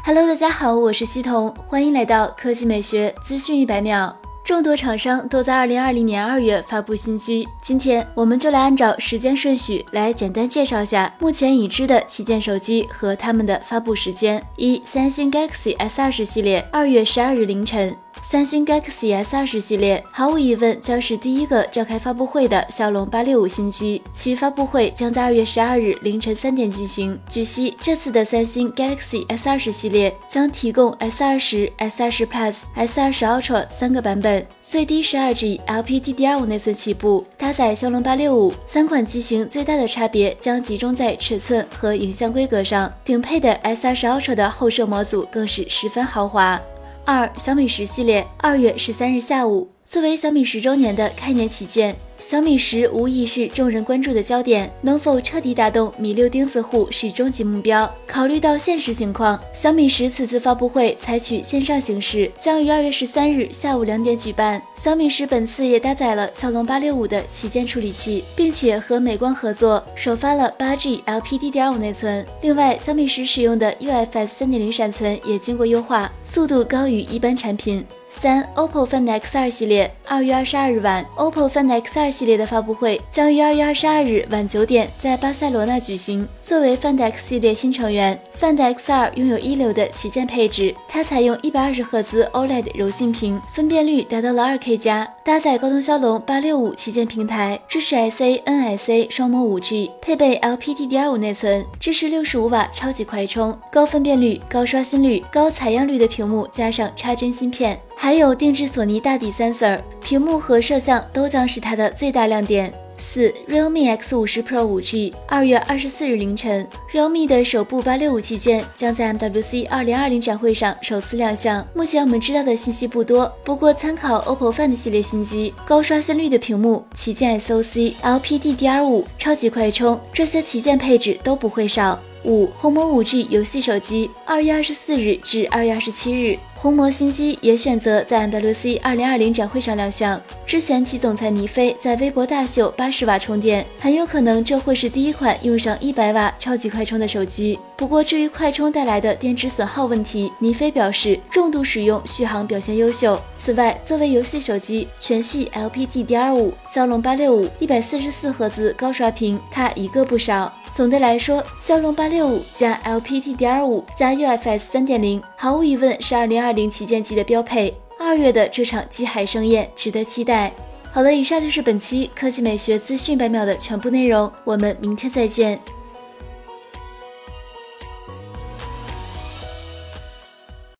Hello，大家好，我是西彤，欢迎来到科技美学资讯一百秒。众多厂商都在二零二零年二月发布新机，今天我们就来按照时间顺序来简单介绍下目前已知的旗舰手机和它们的发布时间。一、三星 Galaxy S 二十系列，二月十二日凌晨。三星 Galaxy S 二十系列毫无疑问将是第一个召开发布会的骁龙八六五新机，其发布会将在二月十二日凌晨三点进行。据悉，这次的三星 Galaxy S 二十系列将提供 S 二十、S 二十 Plus、S 二十 Ultra 三个版本，最低十二 G LPDDR5 内存起步，搭载骁龙八六五。三款机型最大的差别将集中在尺寸和影像规格上，顶配的 S 二十 Ultra 的后摄模组更是十分豪华。二小米十系列，二月十三日下午，作为小米十周年的开年旗舰。小米十无疑是众人关注的焦点，能否彻底打动米六钉子户是终极目标。考虑到现实情况，小米十此次发布会采取线上形式，将于二月十三日下午两点举办。小米十本次也搭载了骁龙八六五的旗舰处理器，并且和美光合作首发了八 G LPDDR5 内存。另外，小米十使用的 UFS 三点零闪存也经过优化，速度高于一般产品。三，OPPO Find X2 系列，二月二十二日晚，OPPO Find X2 系列的发布会将于二月二十二日晚九点在巴塞罗那举行。作为 Find X 系列新成员，Find X2 拥有一流的旗舰配置，它采用一百二十赫兹 OLED 柔性屏，分辨率达到了二 K 加，搭载高通骁龙八六五旗舰平台，支持 SA、NSA 双模五 G，配备 LPDDR5 内存，支持六十五瓦超级快充，高分辨率、高刷新率、高采样率的屏幕，加上插针芯片。还有定制索尼大底 sensor，屏幕和摄像都将是它的最大亮点。四，realme X 五十 Pro 五 G，二月二十四日凌晨，realme 的首部八六五旗舰将在 MWC 二零二零展会上首次亮相。目前我们知道的信息不多，不过参考 OPPO Find 系列新机，高刷新率的屏幕、旗舰 SoC、LPDDR 五、超级快充，这些旗舰配置都不会少。五，鸿蒙五 G 游戏手机，二月二十四日至二月二十七日。红魔新机也选择在 MWC 二零二零展会上亮相。之前其总裁倪飞在微博大秀八十瓦充电，很有可能这会是第一款用上一百瓦超级快充的手机。不过至于快充带来的电池损耗问题，倪飞表示重度使用续航表现优秀。此外，作为游戏手机，全系 LPDDR5，骁龙八六五，一百四十四赫兹高刷屏，它一个不少。总的来说，骁龙八六五加 LPDDR5 加 UFS 三点零，毫无疑问是二零二零旗舰机的标配，二月的这场机海盛宴值得期待。好了，以上就是本期科技美学资讯百秒的全部内容，我们明天再见。